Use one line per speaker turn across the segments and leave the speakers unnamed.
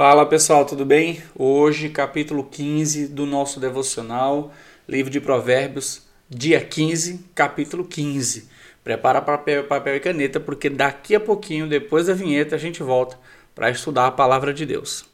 Fala pessoal, tudo bem? Hoje, capítulo 15 do nosso devocional, livro de Provérbios, dia 15, capítulo 15. Prepara papel, papel e caneta, porque daqui a pouquinho, depois da vinheta, a gente volta para estudar a palavra de Deus.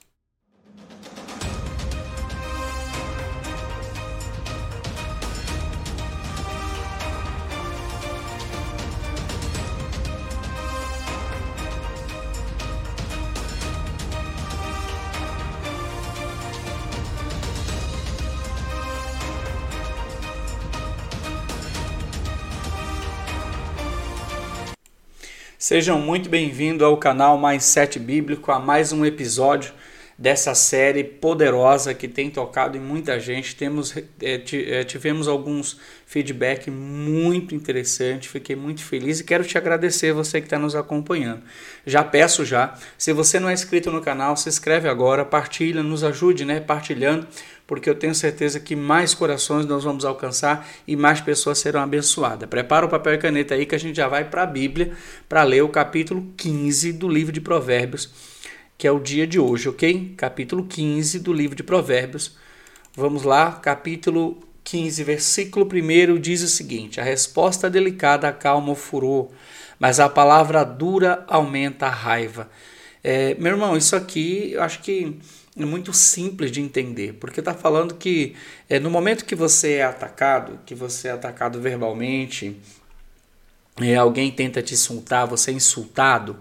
Sejam muito bem-vindos ao canal Mais Sete Bíblico, a mais um episódio dessa série poderosa que tem tocado em muita gente. Temos, é, tivemos alguns feedback muito interessante, fiquei muito feliz e quero te agradecer você que está nos acompanhando. Já peço já, se você não é inscrito no canal, se inscreve agora, partilha, nos ajude, né, partilhando porque eu tenho certeza que mais corações nós vamos alcançar e mais pessoas serão abençoadas. Prepara o papel e caneta aí que a gente já vai para a Bíblia para ler o capítulo 15 do livro de Provérbios, que é o dia de hoje, ok? Capítulo 15 do livro de Provérbios. Vamos lá, capítulo 15, versículo 1 diz o seguinte: A resposta delicada acalma o furor, mas a palavra dura aumenta a raiva. É, meu irmão, isso aqui eu acho que é muito simples de entender, porque está falando que é, no momento que você é atacado, que você é atacado verbalmente, é, alguém tenta te insultar, você é insultado,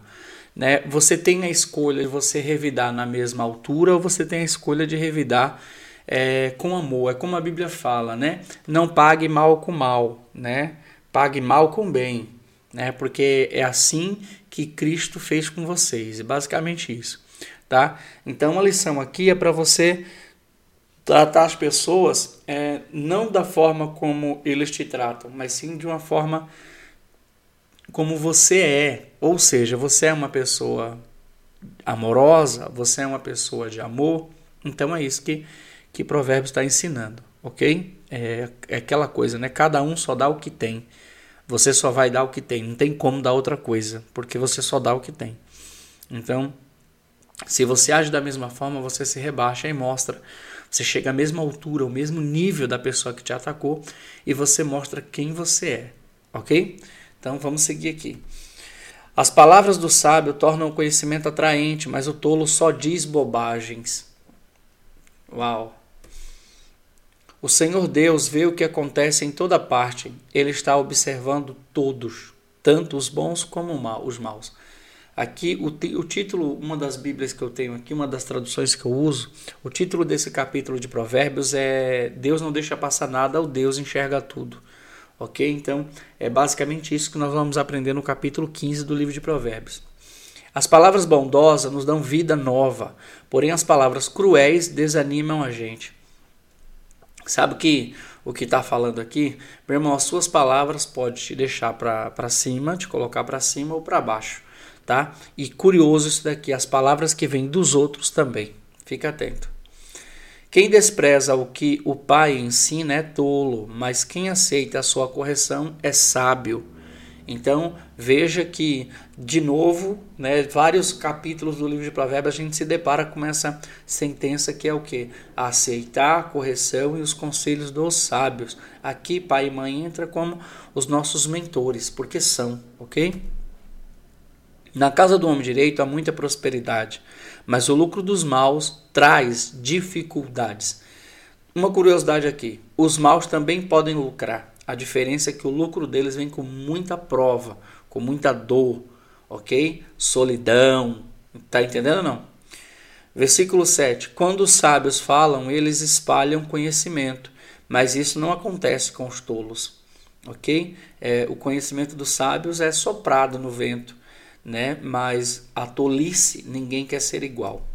né, você tem a escolha de você revidar na mesma altura ou você tem a escolha de revidar é, com amor. É como a Bíblia fala, né? Não pague mal com mal, né? Pague mal com bem, né? Porque é assim que Cristo fez com vocês. É basicamente isso tá? Então a lição aqui é para você tratar as pessoas é, não da forma como eles te tratam, mas sim de uma forma como você é. Ou seja, você é uma pessoa amorosa, você é uma pessoa de amor. Então é isso que, que Provérbios está ensinando, ok? É, é aquela coisa, né? Cada um só dá o que tem. Você só vai dar o que tem. Não tem como dar outra coisa, porque você só dá o que tem. Então, se você age da mesma forma, você se rebaixa e mostra. Você chega à mesma altura, ao mesmo nível da pessoa que te atacou e você mostra quem você é, ok? Então vamos seguir aqui. As palavras do sábio tornam o conhecimento atraente, mas o tolo só diz bobagens. Uau! O Senhor Deus vê o que acontece em toda parte. Ele está observando todos, tanto os bons como os maus. Aqui, o, o título, uma das Bíblias que eu tenho aqui, uma das traduções que eu uso, o título desse capítulo de Provérbios é Deus não deixa passar nada, o Deus enxerga tudo. Ok? Então, é basicamente isso que nós vamos aprender no capítulo 15 do livro de Provérbios. As palavras bondosas nos dão vida nova, porém as palavras cruéis desanimam a gente. Sabe que o que está falando aqui? Meu irmão, as suas palavras podem te deixar para cima, te colocar para cima ou para baixo tá? E curioso isso daqui, as palavras que vêm dos outros também. Fica atento. Quem despreza o que o pai ensina é tolo, mas quem aceita a sua correção é sábio. Então, veja que, de novo, né, vários capítulos do livro de Provérbios a gente se depara com essa sentença que é o que? Aceitar a correção e os conselhos dos sábios. Aqui, pai e mãe entra como os nossos mentores, porque são, ok? Na casa do homem direito há muita prosperidade, mas o lucro dos maus traz dificuldades. Uma curiosidade aqui: os maus também podem lucrar. A diferença é que o lucro deles vem com muita prova, com muita dor, ok? Solidão. Tá entendendo não? Versículo 7: Quando os sábios falam, eles espalham conhecimento, mas isso não acontece com os tolos, ok? É, o conhecimento dos sábios é soprado no vento né? Mas a tolice ninguém quer ser igual.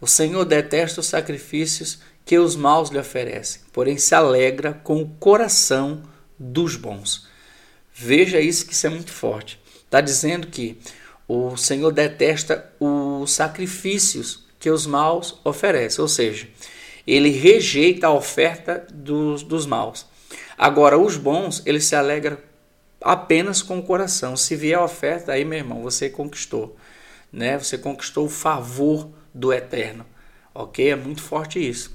O Senhor detesta os sacrifícios que os maus lhe oferecem, porém se alegra com o coração dos bons. Veja isso que isso é muito forte. Está dizendo que o Senhor detesta os sacrifícios que os maus oferecem, ou seja, ele rejeita a oferta dos, dos maus. Agora, os bons, ele se alegra apenas com o coração. Se vier a oferta, aí, meu irmão, você conquistou. Né? Você conquistou o favor do eterno. Ok? É muito forte isso.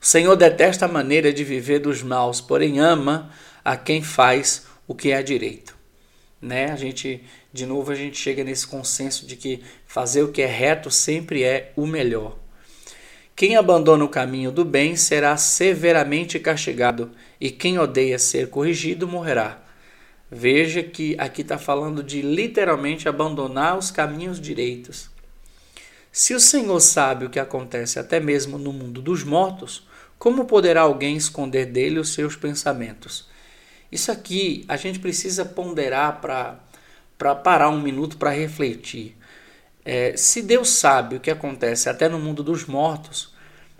O Senhor detesta a maneira de viver dos maus, porém ama a quem faz o que é direito. Né? A gente, de novo, a gente chega nesse consenso de que fazer o que é reto sempre é o melhor. Quem abandona o caminho do bem será severamente castigado, e quem odeia ser corrigido morrerá. Veja que aqui está falando de literalmente abandonar os caminhos direitos. Se o Senhor sabe o que acontece até mesmo no mundo dos mortos, como poderá alguém esconder dele os seus pensamentos? Isso aqui a gente precisa ponderar para parar um minuto para refletir. É, se Deus sabe o que acontece até no mundo dos mortos,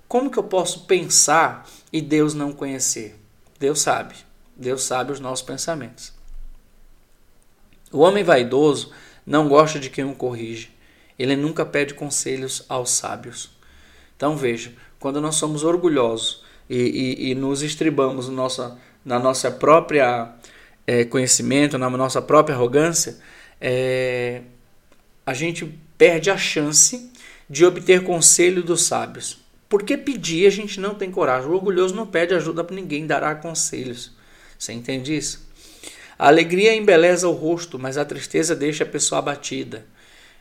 como que eu posso pensar e Deus não conhecer? Deus sabe. Deus sabe os nossos pensamentos. O homem vaidoso não gosta de quem o corrige. Ele nunca pede conselhos aos sábios. Então veja, quando nós somos orgulhosos e, e, e nos estribamos no nossa, na nossa própria é, conhecimento, na nossa própria arrogância, é, a gente perde a chance de obter conselho dos sábios. Porque pedir a gente não tem coragem. O orgulhoso não pede ajuda para ninguém, dará conselhos. Você entende isso? A alegria embeleza o rosto, mas a tristeza deixa a pessoa abatida.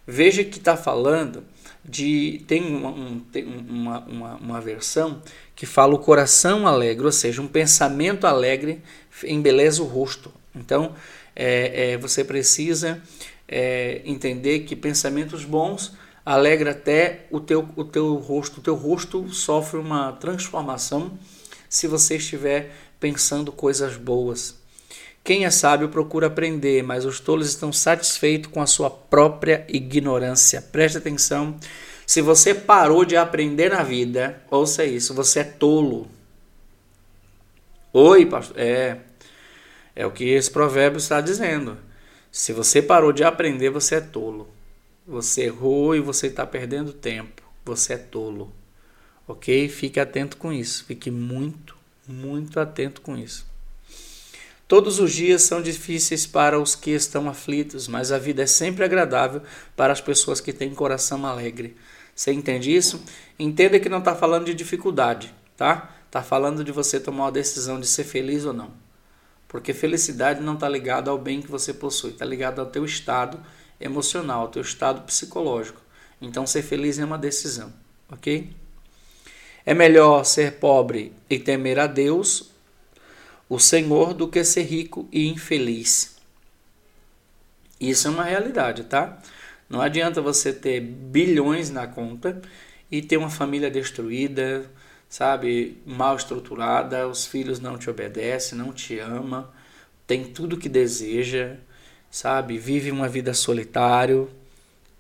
Veja que está falando de. Tem, uma, um, tem uma, uma, uma versão que fala o coração alegre, ou seja, um pensamento alegre embeleza o rosto. Então, é, é, você precisa é, entender que pensamentos bons alegra até o teu, o teu rosto. O teu rosto sofre uma transformação se você estiver pensando coisas boas. Quem é sábio procura aprender, mas os tolos estão satisfeitos com a sua própria ignorância. Preste atenção. Se você parou de aprender na vida, ouça isso, você é tolo. Oi, pastor. É. É o que esse provérbio está dizendo. Se você parou de aprender, você é tolo. Você errou e você está perdendo tempo. Você é tolo. Ok? Fique atento com isso. Fique muito, muito atento com isso. Todos os dias são difíceis para os que estão aflitos, mas a vida é sempre agradável para as pessoas que têm coração alegre. Você entende isso? Entenda que não está falando de dificuldade, tá? Está falando de você tomar uma decisão de ser feliz ou não. Porque felicidade não está ligada ao bem que você possui, está ligado ao teu estado emocional, ao teu estado psicológico. Então ser feliz é uma decisão, ok? É melhor ser pobre e temer a Deus, o Senhor, do que ser rico e infeliz. Isso é uma realidade, tá? Não adianta você ter bilhões na conta e ter uma família destruída, sabe, mal estruturada, os filhos não te obedecem, não te ama, tem tudo que deseja, sabe? Vive uma vida solitário.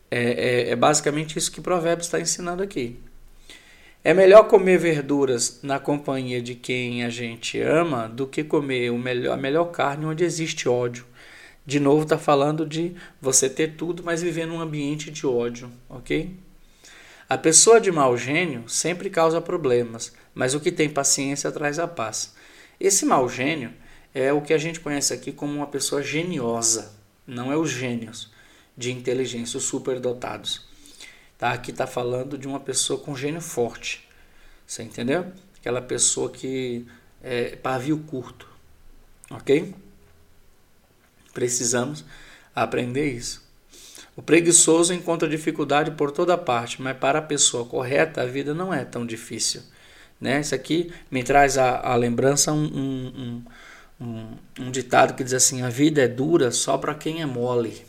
É, é, é basicamente isso que o provérbio está ensinando aqui. É melhor comer verduras na companhia de quem a gente ama do que comer o melhor, a melhor carne onde existe ódio. De novo, está falando de você ter tudo, mas viver num ambiente de ódio, ok? A pessoa de mau gênio sempre causa problemas, mas o que tem paciência traz a paz. Esse mau gênio é o que a gente conhece aqui como uma pessoa geniosa, não é os gênios de inteligência, os superdotados. Tá? Aqui está falando de uma pessoa com gênio forte. Você entendeu? Aquela pessoa que é pavio curto. Ok? Precisamos aprender isso. O preguiçoso encontra dificuldade por toda parte, mas para a pessoa correta a vida não é tão difícil. Né? Isso aqui me traz a, a lembrança um, um, um um, ditado que diz assim: a vida é dura só para quem é mole.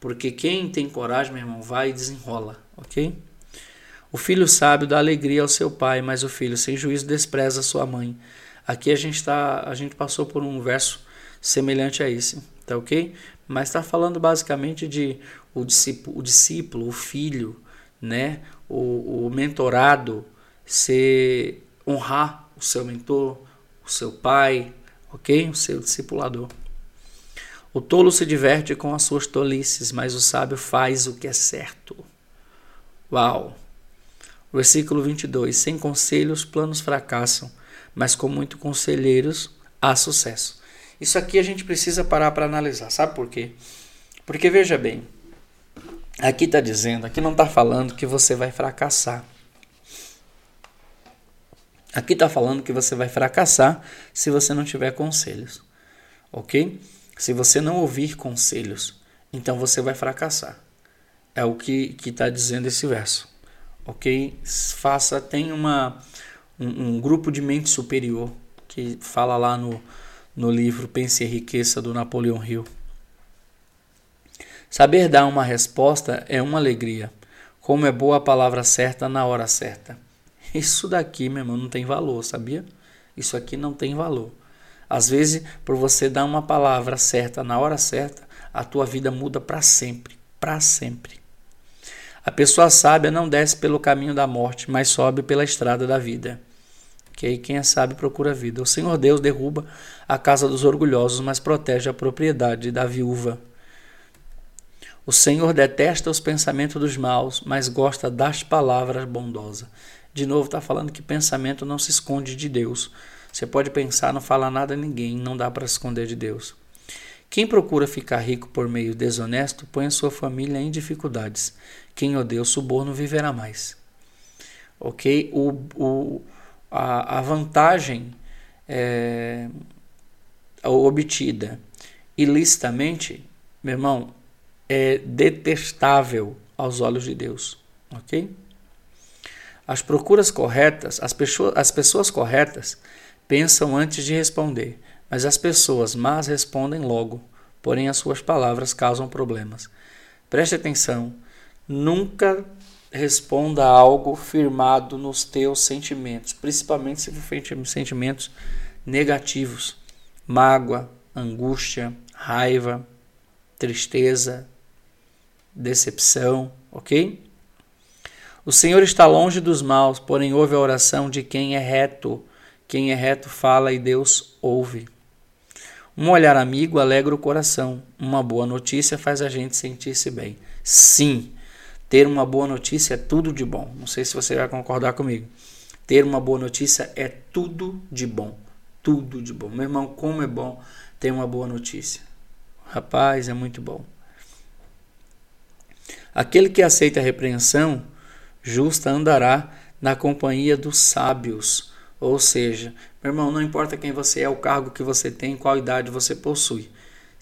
Porque quem tem coragem, meu irmão, vai e desenrola, ok? O filho sábio dá alegria ao seu pai, mas o filho sem juízo despreza sua mãe. Aqui a gente tá, a gente passou por um verso semelhante a esse, tá ok? Mas está falando basicamente de o discípulo, o, discípulo, o filho, né? O, o mentorado, ser honrar o seu mentor, o seu pai, ok? O seu discipulador. O tolo se diverte com as suas tolices, mas o sábio faz o que é certo. Uau! Versículo 22. Sem conselhos, planos fracassam, mas com muito conselheiros há sucesso. Isso aqui a gente precisa parar para analisar. Sabe por quê? Porque veja bem, Aqui está dizendo, aqui não está falando que você vai fracassar. Aqui está falando que você vai fracassar se você não tiver conselhos, ok? Se você não ouvir conselhos, então você vai fracassar. É o que está dizendo esse verso, ok? Faça, tem uma, um, um, grupo de mente superior que fala lá no, no livro Pense em Riqueza do Napoleão Hill. Saber dar uma resposta é uma alegria, como é boa a palavra certa na hora certa. Isso daqui, meu irmão, não tem valor, sabia? Isso aqui não tem valor. Às vezes, por você dar uma palavra certa na hora certa, a tua vida muda para sempre, para sempre. A pessoa sábia não desce pelo caminho da morte, mas sobe pela estrada da vida. Que quem é sábio procura a vida. O Senhor Deus derruba a casa dos orgulhosos, mas protege a propriedade da viúva. O Senhor detesta os pensamentos dos maus, mas gosta das palavras bondosas. De novo, está falando que pensamento não se esconde de Deus. Você pode pensar, não falar nada a ninguém, não dá para esconder de Deus. Quem procura ficar rico por meio desonesto põe a sua família em dificuldades. Quem odeia o suborno viverá mais. Ok? O, o, a, a vantagem é, obtida ilicitamente, meu irmão, é detestável aos olhos de Deus. Ok? As procuras corretas, as pessoas, as pessoas corretas pensam antes de responder, mas as pessoas más respondem logo, porém as suas palavras causam problemas. Preste atenção, nunca responda algo firmado nos teus sentimentos, principalmente se for sentimentos negativos, mágoa, angústia, raiva, tristeza, decepção, ok? O Senhor está longe dos maus, porém ouve a oração de quem é reto. Quem é reto fala e Deus ouve. Um olhar amigo alegra o coração. Uma boa notícia faz a gente sentir-se bem. Sim, ter uma boa notícia é tudo de bom. Não sei se você vai concordar comigo. Ter uma boa notícia é tudo de bom. Tudo de bom. Meu irmão, como é bom ter uma boa notícia. Rapaz, é muito bom. Aquele que aceita a repreensão justa andará na companhia dos sábios. Ou seja, meu irmão, não importa quem você é, o cargo que você tem, qual idade você possui.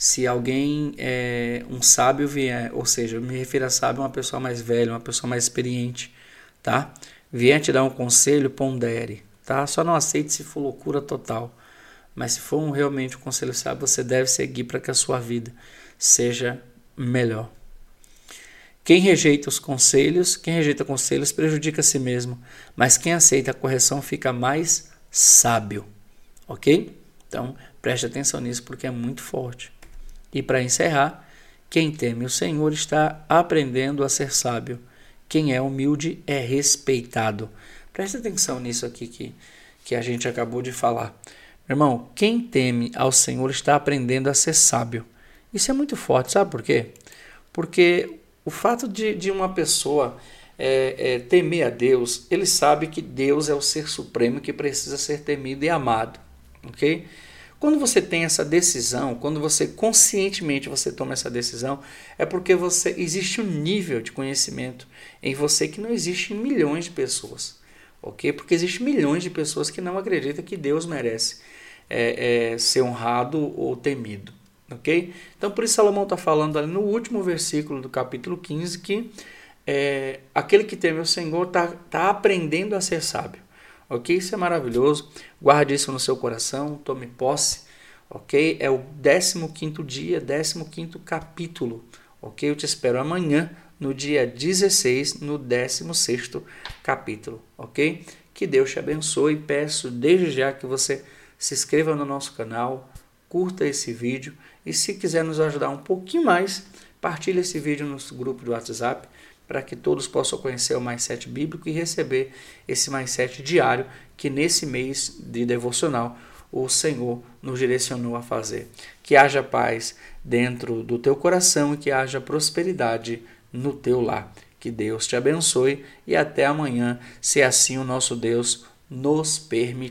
Se alguém, é, um sábio vier, ou seja, me refiro a sábio uma pessoa mais velha, uma pessoa mais experiente, tá? Vier te dar um conselho, pondere, tá? Só não aceite se for loucura total. Mas se for um, realmente um conselho sábio, você deve seguir para que a sua vida seja melhor. Quem rejeita os conselhos, quem rejeita conselhos prejudica a si mesmo, mas quem aceita a correção fica mais sábio. Ok? Então, preste atenção nisso porque é muito forte. E para encerrar, quem teme o Senhor está aprendendo a ser sábio. Quem é humilde é respeitado. Preste atenção nisso aqui que, que a gente acabou de falar. Meu irmão, quem teme ao Senhor está aprendendo a ser sábio. Isso é muito forte, sabe por quê? Porque o fato de, de uma pessoa é, é, temer a Deus, ele sabe que Deus é o ser supremo que precisa ser temido e amado, ok? Quando você tem essa decisão, quando você conscientemente você toma essa decisão, é porque você existe um nível de conhecimento em você que não existe em milhões de pessoas, ok? Porque existe milhões de pessoas que não acreditam que Deus merece é, é ser honrado ou temido ok? Então, por isso Salomão está falando ali no último versículo do capítulo 15 que é, aquele que teme o Senhor está tá aprendendo a ser sábio, ok? Isso é maravilhoso, guarde isso no seu coração, tome posse, ok? É o 15 dia, 15 capítulo, ok? Eu te espero amanhã, no dia 16, no 16 capítulo, ok? Que Deus te abençoe. Peço desde já que você se inscreva no nosso canal, curta esse vídeo e se quiser nos ajudar um pouquinho mais, partilhe esse vídeo no grupo do WhatsApp para que todos possam conhecer o Mais 7 Bíblico e receber esse Mais 7 diário que nesse mês de devocional o Senhor nos direcionou a fazer. Que haja paz dentro do teu coração e que haja prosperidade no teu lar. Que Deus te abençoe e até amanhã, se assim o nosso Deus nos permitir.